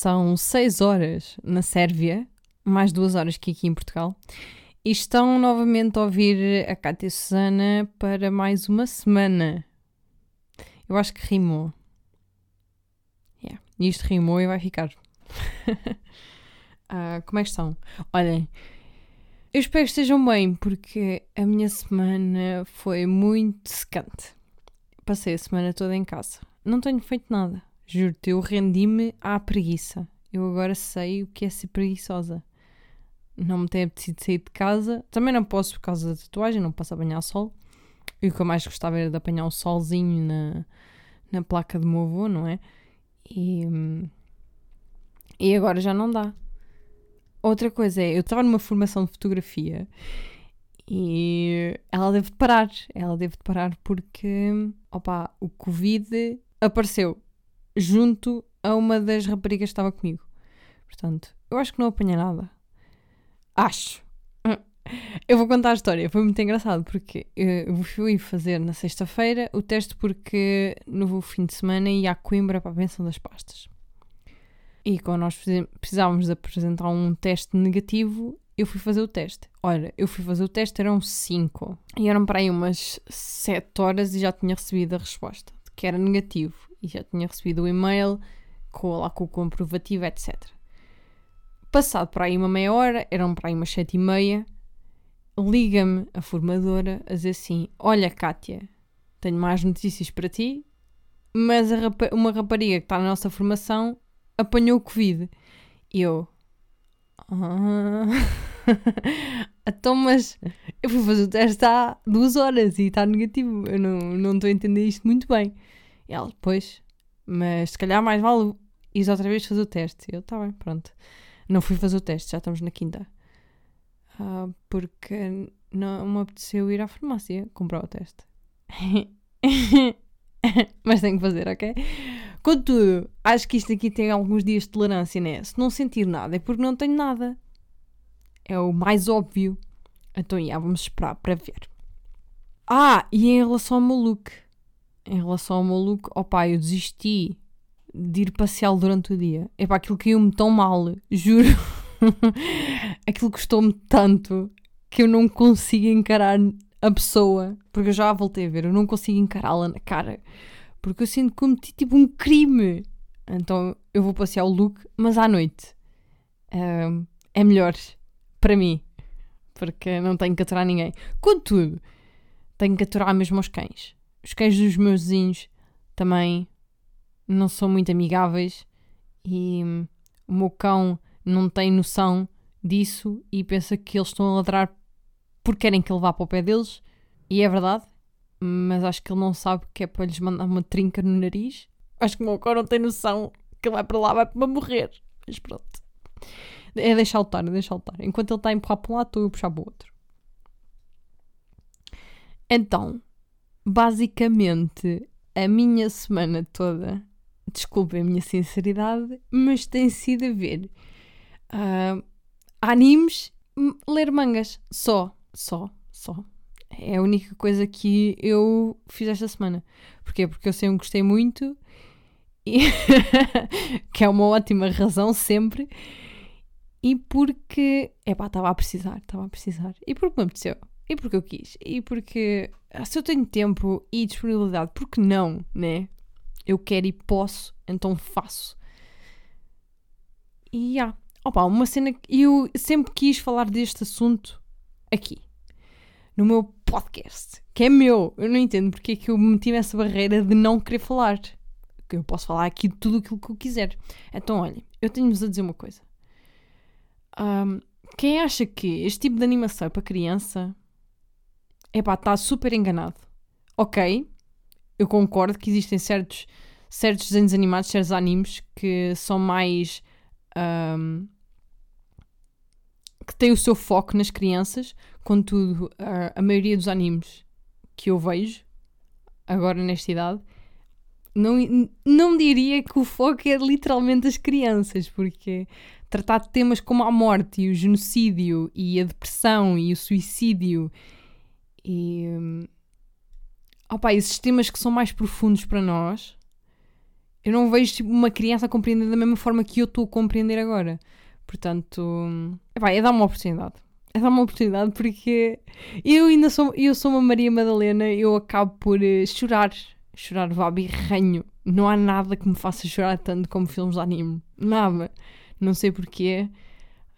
São 6 horas na Sérvia, mais 2 horas que aqui em Portugal. E estão novamente a ouvir a Cátia e Susana para mais uma semana. Eu acho que rimou. Yeah. Isto rimou e vai ficar. uh, como é que estão? Olhem, eu espero que estejam bem, porque a minha semana foi muito secante. Passei a semana toda em casa. Não tenho feito nada. Juro-te, eu rendi-me à preguiça. Eu agora sei o que é ser preguiçosa não me tem apetecido sair de casa. Também não posso por causa da tatuagem, não posso apanhar sol. E o que eu mais gostava era de apanhar um solzinho na, na placa do meu avô, não é? E, e agora já não dá. Outra coisa é, eu estava numa formação de fotografia e ela deve de parar. Ela deve de parar porque, opa, o Covid apareceu junto a uma das raparigas que estava comigo. Portanto, eu acho que não apanhei nada. Acho. Eu vou contar a história, foi muito engraçado porque eu fui fazer na sexta-feira o teste porque no fim de semana ia a Coimbra para a benção das pastas. E quando nós precisávamos de apresentar um teste negativo, eu fui fazer o teste. Olha, eu fui fazer o teste, eram 5. E eram para aí umas 7 horas e já tinha recebido a resposta, que era negativo. E já tinha recebido o e-mail com, lá com o comprovativo, etc. Passado para aí uma meia hora, eram para aí umas sete e meia, liga-me a formadora a dizer assim: Olha, Kátia, tenho mais notícias para ti, mas rapa uma rapariga que está na nossa formação apanhou o Covid. E eu. Ah. então, mas eu fui fazer o teste há duas horas e está negativo. Eu não, não estou a entender isto muito bem. E ela, pois, mas se calhar mais vale ir outra vez fazer o teste. Eu, tá bem, pronto. Não fui fazer o teste, já estamos na quinta. Uh, porque não me apeteceu ir à farmácia comprar o teste. Mas tenho que fazer, ok? Contudo, acho que isto aqui tem alguns dias de tolerância, né? Se não sentir nada é porque não tenho nada. É o mais óbvio. Então, já vamos esperar para ver. Ah, e em relação ao meu look. Em relação ao meu look, opá, eu desisti de ir passear durante o dia. É aquilo caiu-me tão mal, juro. aquilo custou-me tanto que eu não consigo encarar a pessoa. Porque eu já a voltei a ver, eu não consigo encará-la na cara. Porque eu sinto que cometi tipo um crime. Então eu vou passear o look, mas à noite. Um, é melhor para mim. Porque não tenho que aturar ninguém. Contudo, tenho que aturar mesmo os cães. Os cães dos meus vizinhos também não são muito amigáveis e hum, o meu cão não tem noção disso e pensa que eles estão a ladrar porque querem que ele vá para o pé deles. E é verdade, mas acho que ele não sabe que é para lhes mandar uma trinca no nariz. Acho que o meu cão não tem noção que ele vai para lá, vai para morrer. Mas pronto. É deixar lutar, é deixar lutar. Enquanto ele está a empurrar para um lado, estou eu a puxar para o outro. Então, basicamente, a minha semana toda desculpem a minha sinceridade, mas tem sido a ver uh, animes, ler mangas. Só, só, só. É a única coisa que eu fiz esta semana. Porquê? Porque eu sempre gostei muito, e que é uma ótima razão sempre, e porque, epá, estava a precisar, estava a precisar. E porque me apeteceu. E porque eu quis. E porque se eu tenho tempo e disponibilidade, porque não, né? eu quero e posso, então faço. E há. Yeah. Opa, uma cena que eu sempre quis falar deste assunto aqui, no meu podcast, que é meu. Eu não entendo porque é que eu meti nessa barreira de não querer falar. Que eu posso falar aqui de tudo aquilo que eu quiser. Então, olha, eu tenho-vos a dizer uma coisa. Um, quem acha que este tipo de animação é para criança, é pá, está super enganado. Ok, eu concordo que existem certos, certos desenhos animados, certos animes que são mais. Um, que têm o seu foco nas crianças, contudo, a, a maioria dos animes que eu vejo, agora nesta idade, não, não diria que o foco é literalmente as crianças, porque tratar de temas como a morte e o genocídio e a depressão e o suicídio e opa, esses temas que são mais profundos para nós, Eu não vejo tipo, uma criança a compreender da mesma forma que eu estou a compreender agora. Portanto, epá, é dar uma oportunidade. É dar uma oportunidade porque eu ainda sou, eu sou uma Maria Madalena, eu acabo por uh, chorar, chorar vá birranho. Não há nada que me faça chorar tanto como filmes de anime. Nada. Não sei porquê.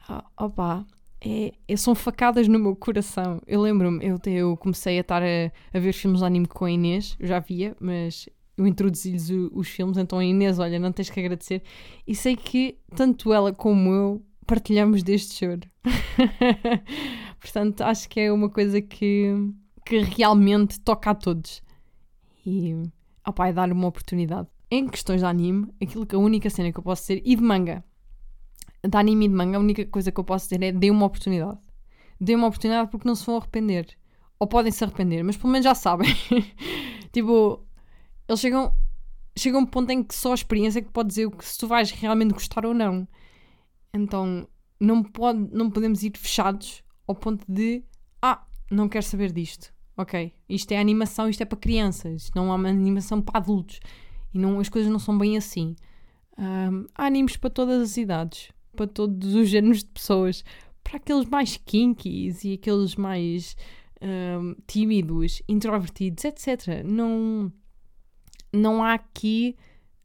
Ah, opa, é, é, são facadas no meu coração. Eu lembro-me, eu, eu comecei a estar a, a, ver filmes de anime com a Inês, eu já via, mas eu introduzi-lhes os filmes, então a Inês, olha, não tens que agradecer. E sei que tanto ela como eu partilhamos deste choro. Portanto, acho que é uma coisa que, que realmente toca a todos. E, opá, é dar uma oportunidade. Em questões de anime, aquilo que a única cena que eu posso dizer, e de manga, de anime e de manga, a única coisa que eu posso dizer é dê uma oportunidade. Dê uma oportunidade porque não se vão arrepender. Ou podem se arrepender, mas pelo menos já sabem. tipo, eles chegam, chegam a um ponto em que só a experiência é que pode dizer se tu vais realmente gostar ou não. Então, não, pode, não podemos ir fechados ao ponto de ah, não quero saber disto. Ok, isto é animação, isto é para crianças, isto não é uma animação para adultos. E não, as coisas não são bem assim. Um, há animes para todas as idades, para todos os géneros de pessoas, para aqueles mais kinkies e aqueles mais um, tímidos, introvertidos, etc. Não, não há aqui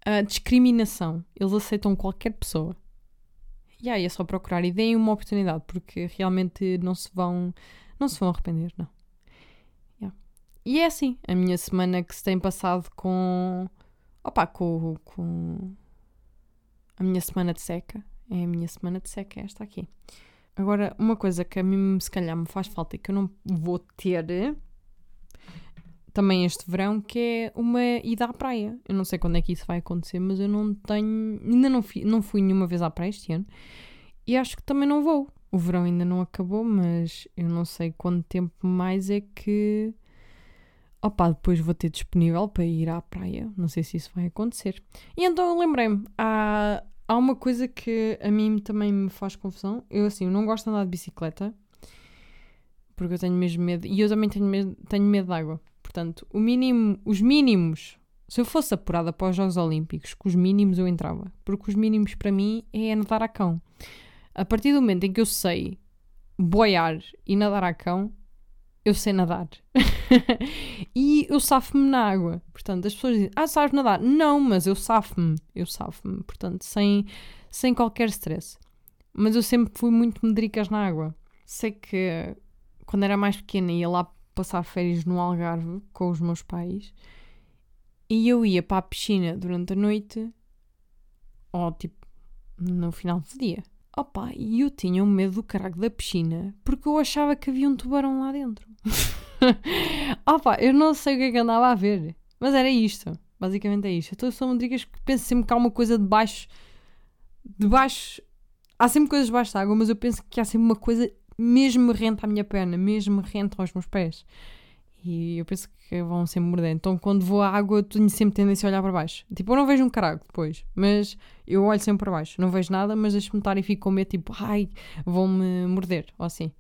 uh, discriminação. Eles aceitam qualquer pessoa. E aí é só procurar e deem uma oportunidade, porque realmente não se vão, não se vão arrepender, não. Yeah. E é assim, a minha semana que se tem passado com. Opa, com, com a minha semana de seca. É a minha semana de seca, esta aqui. Agora, uma coisa que a mim se calhar me faz falta e que eu não vou ter também este verão, que é uma ida à praia. Eu não sei quando é que isso vai acontecer, mas eu não tenho. Ainda não fui, não fui nenhuma vez à praia este ano. E acho que também não vou. O verão ainda não acabou, mas eu não sei quanto tempo mais é que. Opa, depois vou ter disponível para ir à praia. Não sei se isso vai acontecer. E então eu lembrei-me. Há, há uma coisa que a mim também me faz confusão. Eu, assim, eu não gosto de andar de bicicleta. Porque eu tenho mesmo medo. E eu também tenho medo, tenho medo de água. Portanto, o mínimo, os mínimos, se eu fosse apurada para os Jogos Olímpicos, com os mínimos eu entrava. Porque os mínimos para mim é nadar a cão. A partir do momento em que eu sei boiar e nadar a cão, eu sei nadar. e eu safo-me na água. Portanto, as pessoas dizem, ah, sabes nadar? Não, mas eu safo-me. Eu safo-me. Portanto, sem, sem qualquer stress. Mas eu sempre fui muito medricas na água. Sei que quando era mais pequena ia lá passar férias no Algarve com os meus pais e eu ia para a piscina durante a noite ou tipo no final do dia. Opa, e eu tinha um medo do caralho da piscina porque eu achava que havia um tubarão lá dentro. Opa, eu não sei o que é que andava a ver, mas era isto. Basicamente é isto. Então são dicas que penso sempre que há uma coisa debaixo. Debaixo. Há sempre coisas debaixo da água, mas eu penso que há sempre uma coisa mesmo renta à minha perna, mesmo renta aos meus pés. E eu penso que vão sempre morder. Então, quando vou à água, tenho sempre tendência a olhar para baixo. Tipo, eu não vejo um caralho depois, mas eu olho sempre para baixo. Não vejo nada, mas deixo-me estar e fico com medo, tipo, ai, vão-me morder, ou assim.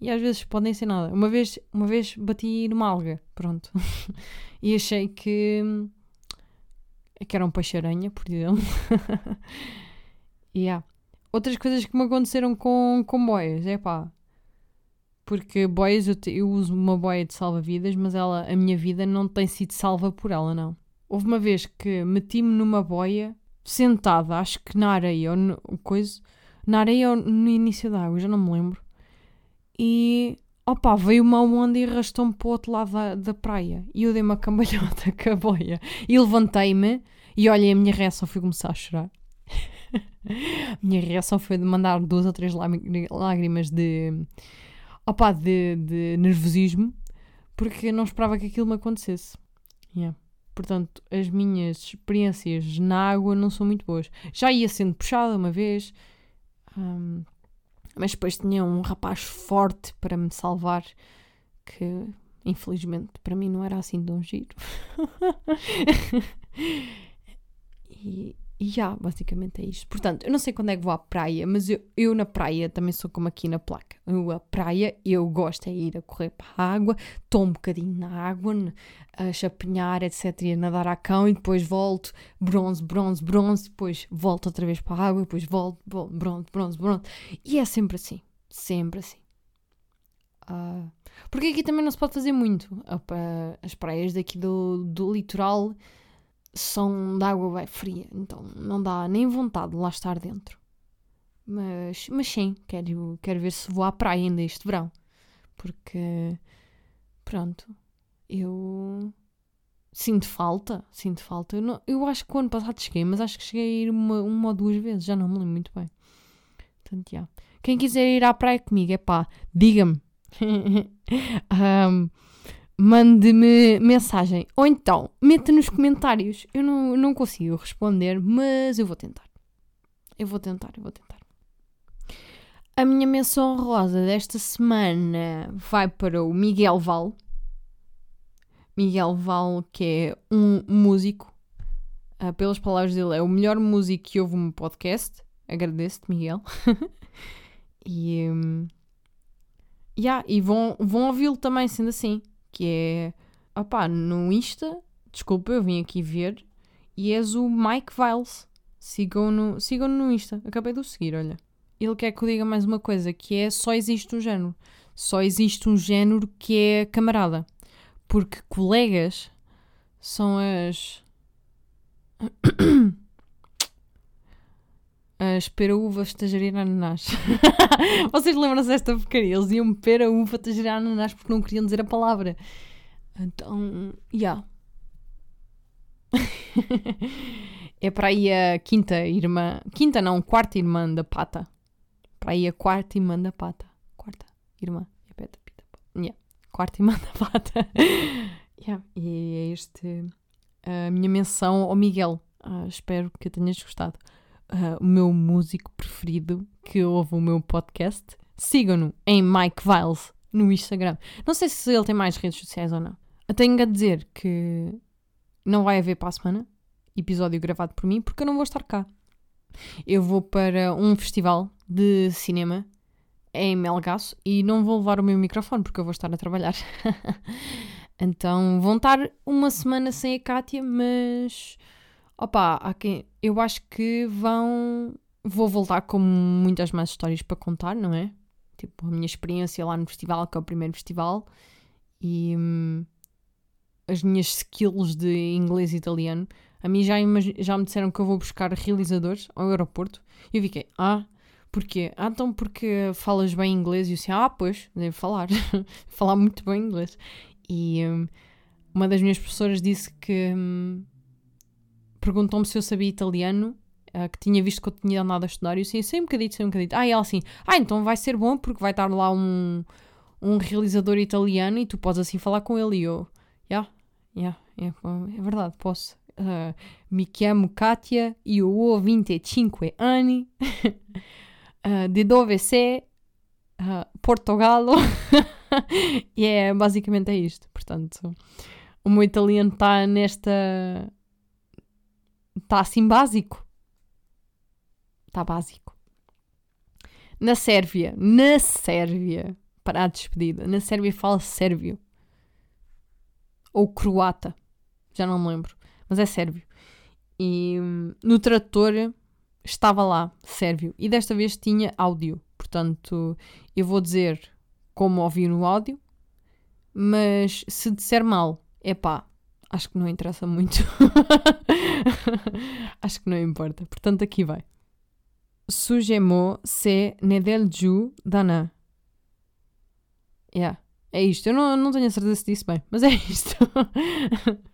E às vezes podem ser nada. Uma vez, uma vez bati numa alga, pronto. e achei que, que era um peixe-aranha, por exemplo. e yeah. Outras coisas que me aconteceram com, com boias, é pá. Porque boias, eu, te, eu uso uma boia de salva-vidas, mas ela, a minha vida não tem sido salva por ela, não. Houve uma vez que meti-me numa boia, sentada, acho que na areia, ou no, coisa, na areia ou no início da água, já não me lembro. E, opá, veio uma onda e arrastou-me para o outro lado da, da praia. E eu dei uma cambalhota com a boia. E levantei-me e olha, a minha reação foi começar a chorar. a minha reação foi de mandar duas ou três lágrimas de, opa, de, de nervosismo, porque não esperava que aquilo me acontecesse. Yeah. Portanto, as minhas experiências na água não são muito boas. Já ia sendo puxada uma vez, mas depois tinha um rapaz forte para me salvar que infelizmente para mim não era assim tão giro. e, E já, basicamente é isto. Portanto, eu não sei quando é que vou à praia, mas eu, eu na praia também sou como aqui na placa. Eu, a praia, eu gosto é ir a correr para a água, tomo um bocadinho na água, a chapinhar, etc. E a nadar à cão e depois volto, bronze, bronze, bronze, depois volto outra vez para a água, depois volto, bronze, bronze, bronze. E é sempre assim. Sempre assim. Uh, porque aqui também não se pode fazer muito. As praias daqui do, do litoral são de água bem fria, então não dá nem vontade de lá estar dentro. Mas, mas sim, quero, quero ver se vou à praia ainda este verão. Porque, pronto, eu sinto falta, sinto falta. Eu, não, eu acho que o ano passado cheguei, mas acho que cheguei a ir uma, uma ou duas vezes, já não me lembro muito bem. Portanto, já. Quem quiser ir à praia comigo, é pá, diga-me. um, mande-me mensagem. Ou então, meta nos comentários. Eu não, não consigo responder, mas eu vou tentar. Eu vou tentar, eu vou tentar. A minha menção rosa desta semana vai para o Miguel Val. Miguel Val, que é um músico. Uh, pelas palavras dele, é o melhor músico que houve no podcast. Agradeço-te, Miguel. e. Um, yeah, e vão, vão ouvi-lo também, sendo assim que é, opá, no Insta, desculpa, eu vim aqui ver, e és o Mike Viles. Sigam no, sigam no Insta, acabei de o seguir, olha. Ele quer que eu diga mais uma coisa, que é só existe um género. Só existe um género que é camarada. Porque colegas são as. As pera-uva, estagiária ananás. Vocês lembram-se desta porcaria? Eles iam pera-uva, estagiária ananás porque não queriam dizer a palavra. Então, já. Yeah. é para aí a quinta irmã. Quinta não, quarta irmã da pata. Para aí a quarta irmã da pata. Quarta irmã. É peta, pita, yeah. Quarta irmã da pata. yeah. E é este a minha menção ao Miguel. Uh, espero que tenhas gostado uh, o meu músico preferido que ouve o meu podcast. Sigam-no em Mike Viles no Instagram. Não sei se ele tem mais redes sociais ou não. Eu tenho a dizer que não vai haver para a semana episódio gravado por mim porque eu não vou estar cá. Eu vou para um festival de cinema em Melgaço e não vou levar o meu microfone porque eu vou estar a trabalhar. então vão estar uma semana sem a Kátia, mas Opa, há quem, eu acho que vão. Vou voltar com muitas mais histórias para contar, não é? Tipo, a minha experiência lá no festival, que é o primeiro festival, e hum, as minhas skills de inglês e italiano. A mim já, já me disseram que eu vou buscar realizadores ao aeroporto. E eu fiquei, ah, porquê? Ah, então porque falas bem inglês? E eu disse, ah, pois, devo falar. falar muito bem inglês. E hum, uma das minhas professoras disse que. Hum, perguntou-me se eu sabia italiano, uh, que tinha visto que eu tinha andado a estudar, e eu assim, sei um bocadinho, sei um bocadinho. Ah, e ela assim, ah, então vai ser bom porque vai estar lá um, um realizador italiano e tu podes assim falar com ele. E eu, yeah, yeah é verdade, posso. Uh, mi chiamo Katia, io ho 25 anni, uh, de dove sei? Uh, e é, basicamente é isto. Portanto, o meu italiano está nesta Está assim básico. Está básico. Na Sérvia, na Sérvia, para a despedida, na Sérvia fala sérvio. Ou croata, já não me lembro, mas é sérvio. E hum, no trator estava lá, sérvio, e desta vez tinha áudio. Portanto, eu vou dizer como ouvi no áudio, mas se disser mal, é pá, acho que não interessa muito. acho que não importa. Portanto, aqui vai. Sujemo se nedelju dana. Yeah. É isto. Eu não, não tenho a certeza se disse bem, mas é isto.